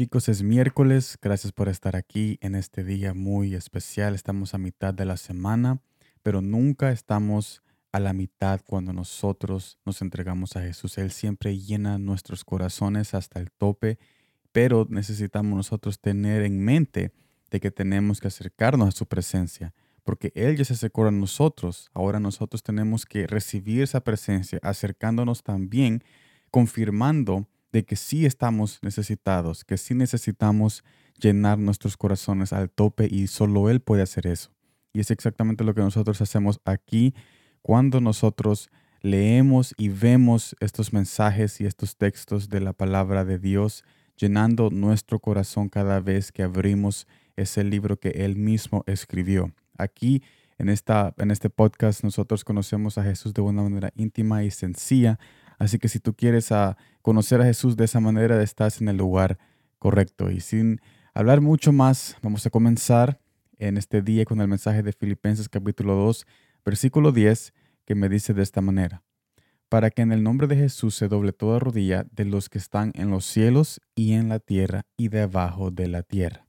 Chicos, es miércoles. Gracias por estar aquí en este día muy especial. Estamos a mitad de la semana, pero nunca estamos a la mitad cuando nosotros nos entregamos a Jesús. Él siempre llena nuestros corazones hasta el tope, pero necesitamos nosotros tener en mente de que tenemos que acercarnos a su presencia, porque Él ya se acercó a nosotros. Ahora nosotros tenemos que recibir esa presencia, acercándonos también, confirmando de que sí estamos necesitados, que sí necesitamos llenar nuestros corazones al tope y solo Él puede hacer eso. Y es exactamente lo que nosotros hacemos aquí cuando nosotros leemos y vemos estos mensajes y estos textos de la palabra de Dios, llenando nuestro corazón cada vez que abrimos ese libro que Él mismo escribió. Aquí en, esta, en este podcast nosotros conocemos a Jesús de una manera íntima y sencilla, Así que si tú quieres a conocer a Jesús de esa manera, estás en el lugar correcto. Y sin hablar mucho más, vamos a comenzar en este día con el mensaje de Filipenses capítulo 2, versículo 10, que me dice de esta manera. Para que en el nombre de Jesús se doble toda rodilla de los que están en los cielos y en la tierra y debajo de la tierra.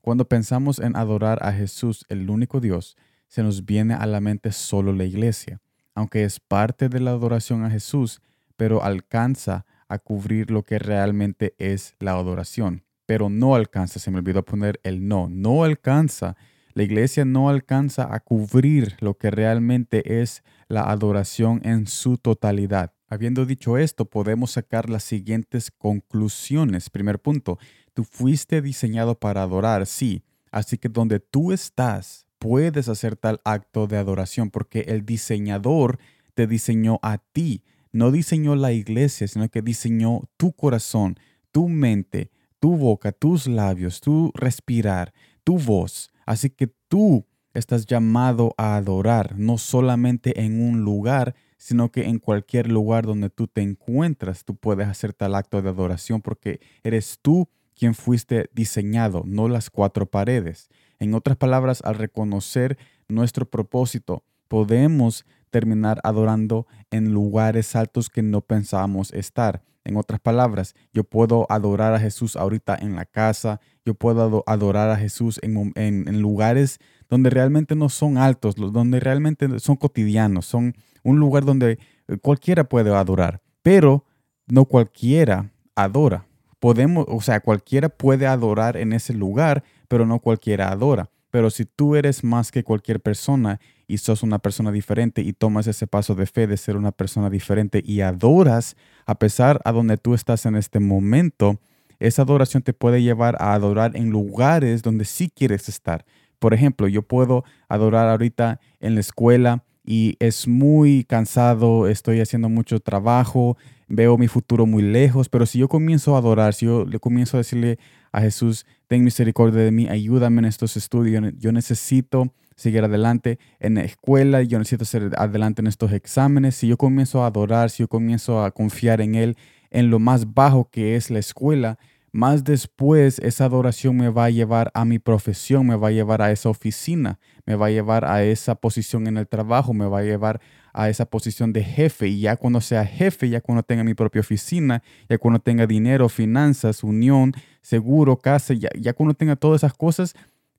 Cuando pensamos en adorar a Jesús, el único Dios, se nos viene a la mente solo la iglesia. Aunque es parte de la adoración a Jesús, pero alcanza a cubrir lo que realmente es la adoración. Pero no alcanza, se me olvidó poner el no, no alcanza. La iglesia no alcanza a cubrir lo que realmente es la adoración en su totalidad. Habiendo dicho esto, podemos sacar las siguientes conclusiones. Primer punto, tú fuiste diseñado para adorar, sí. Así que donde tú estás, puedes hacer tal acto de adoración porque el diseñador te diseñó a ti no diseñó la iglesia, sino que diseñó tu corazón, tu mente, tu boca, tus labios, tu respirar, tu voz. Así que tú estás llamado a adorar, no solamente en un lugar, sino que en cualquier lugar donde tú te encuentras, tú puedes hacer tal acto de adoración porque eres tú quien fuiste diseñado, no las cuatro paredes. En otras palabras, al reconocer nuestro propósito, podemos terminar adorando en lugares altos que no pensábamos estar. En otras palabras, yo puedo adorar a Jesús ahorita en la casa, yo puedo adorar a Jesús en, en, lugares donde realmente no son altos, donde realmente son cotidianos, son un lugar donde eh, cualquiera puede adorar, pero no cualquiera adora. Podemos, o sea, cualquiera puede adorar en ese lugar, pero no cualquiera adora. Pero si tú eres más que cualquier persona y sos una persona diferente y tomas ese paso de fe de ser una persona diferente y adoras a pesar a donde tú estás en este momento, esa adoración te puede llevar a adorar en lugares donde sí quieres estar. Por ejemplo, yo puedo adorar ahorita en la escuela y es muy cansado, estoy haciendo mucho trabajo, veo mi futuro muy lejos, pero si yo comienzo a adorar, si yo le comienzo a decirle a Jesús, ten misericordia de mí, ayúdame en estos estudios, yo necesito seguir adelante en la escuela, yo necesito seguir adelante en estos exámenes, si yo comienzo a adorar, si yo comienzo a confiar en Él, en lo más bajo que es la escuela, más después esa adoración me va a llevar a mi profesión, me va a llevar a esa oficina, me va a llevar a esa posición en el trabajo, me va a llevar a esa posición de jefe. Y ya cuando sea jefe, ya cuando tenga mi propia oficina, ya cuando tenga dinero, finanzas, unión, seguro, casa, ya, ya cuando tenga todas esas cosas,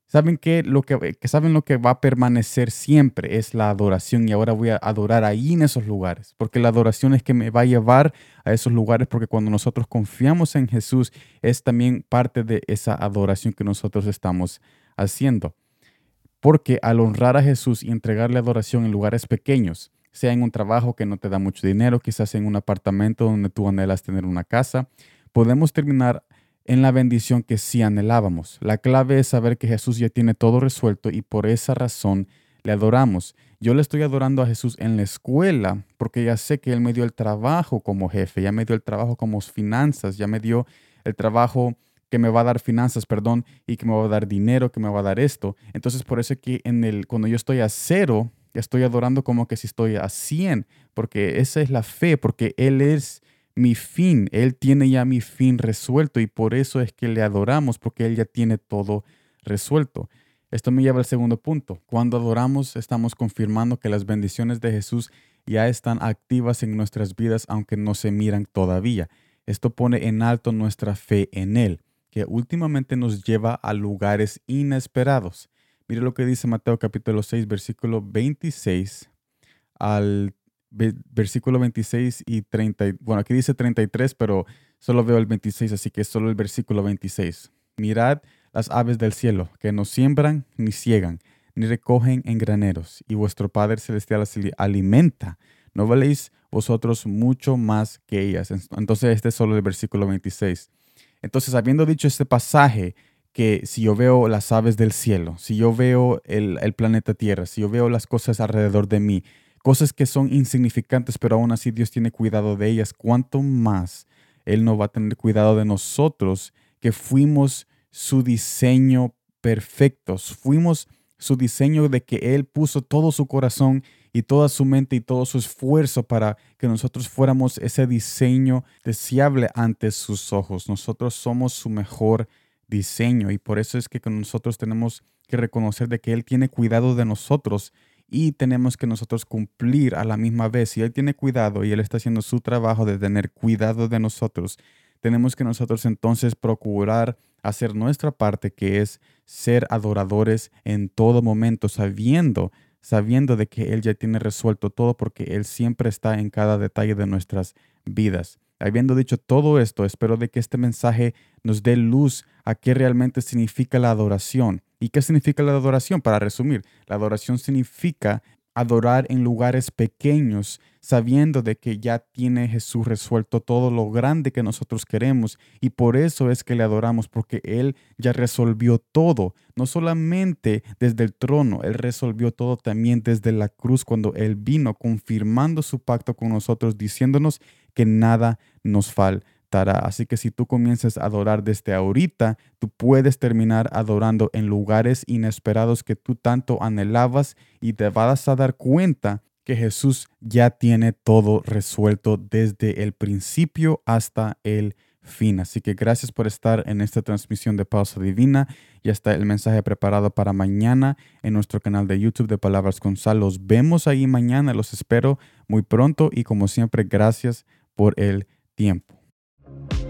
saben que lo que, que, saben lo que va a permanecer siempre es la adoración y ahora voy a adorar ahí en esos lugares, porque la adoración es que me va a llevar a esos lugares porque cuando nosotros confiamos en Jesús es también parte de esa adoración que nosotros estamos haciendo. Porque al honrar a Jesús y entregarle adoración en lugares pequeños, sea en un trabajo que no te da mucho dinero, quizás en un apartamento donde tú anhelas tener una casa, podemos terminar en la bendición que sí anhelábamos. La clave es saber que Jesús ya tiene todo resuelto y por esa razón le adoramos. Yo le estoy adorando a Jesús en la escuela porque ya sé que Él me dio el trabajo como jefe, ya me dio el trabajo como finanzas, ya me dio el trabajo que me va a dar finanzas, perdón, y que me va a dar dinero, que me va a dar esto. Entonces por eso que en el, cuando yo estoy a cero, estoy adorando como que si estoy a 100, porque esa es la fe, porque Él es mi fin. Él tiene ya mi fin resuelto y por eso es que le adoramos, porque Él ya tiene todo resuelto. Esto me lleva al segundo punto. Cuando adoramos, estamos confirmando que las bendiciones de Jesús ya están activas en nuestras vidas, aunque no se miran todavía. Esto pone en alto nuestra fe en Él. que últimamente nos lleva a lugares inesperados. Mire lo que dice Mateo capítulo 6, versículo 26 al versículo 26 y 30. Bueno, aquí dice 33, pero solo veo el 26, así que solo el versículo 26. Mirad las aves del cielo, que no siembran ni ciegan, ni recogen en graneros, y vuestro Padre Celestial las alimenta. ¿No valéis vosotros mucho más que ellas? Entonces este es solo el versículo 26. Entonces, habiendo dicho este pasaje, que si yo veo las aves del cielo, si yo veo el, el planeta Tierra, si yo veo las cosas alrededor de mí, cosas que son insignificantes, pero aún así Dios tiene cuidado de ellas, ¿cuánto más Él no va a tener cuidado de nosotros que fuimos su diseño perfectos, fuimos su diseño de que Él puso todo su corazón y toda su mente y todo su esfuerzo para que nosotros fuéramos ese diseño deseable ante sus ojos. Nosotros somos su mejor diseño y por eso es que nosotros tenemos que reconocer de que Él tiene cuidado de nosotros y tenemos que nosotros cumplir a la misma vez. Si Él tiene cuidado y Él está haciendo su trabajo de tener cuidado de nosotros, tenemos que nosotros entonces procurar hacer nuestra parte, que es ser adoradores en todo momento, sabiendo, sabiendo de que Él ya tiene resuelto todo porque Él siempre está en cada detalle de nuestras vidas. Habiendo dicho todo esto, espero de que este mensaje nos dé luz a qué realmente significa la adoración. ¿Y qué significa la adoración? Para resumir, la adoración significa adorar en lugares pequeños, sabiendo de que ya tiene Jesús resuelto todo lo grande que nosotros queremos y por eso es que le adoramos, porque Él ya resolvió todo, no solamente desde el trono, Él resolvió todo también desde la cruz cuando Él vino confirmando su pacto con nosotros, diciéndonos que nada nos falta Así que si tú comienzas a adorar desde ahorita, tú puedes terminar adorando en lugares inesperados que tú tanto anhelabas y te vas a dar cuenta que Jesús ya tiene todo resuelto desde el principio hasta el fin. Así que gracias por estar en esta transmisión de Pausa Divina. Ya está el mensaje preparado para mañana en nuestro canal de YouTube de Palabras con Sal. Los vemos ahí mañana, los espero muy pronto y como siempre, gracias por el tiempo. Thank you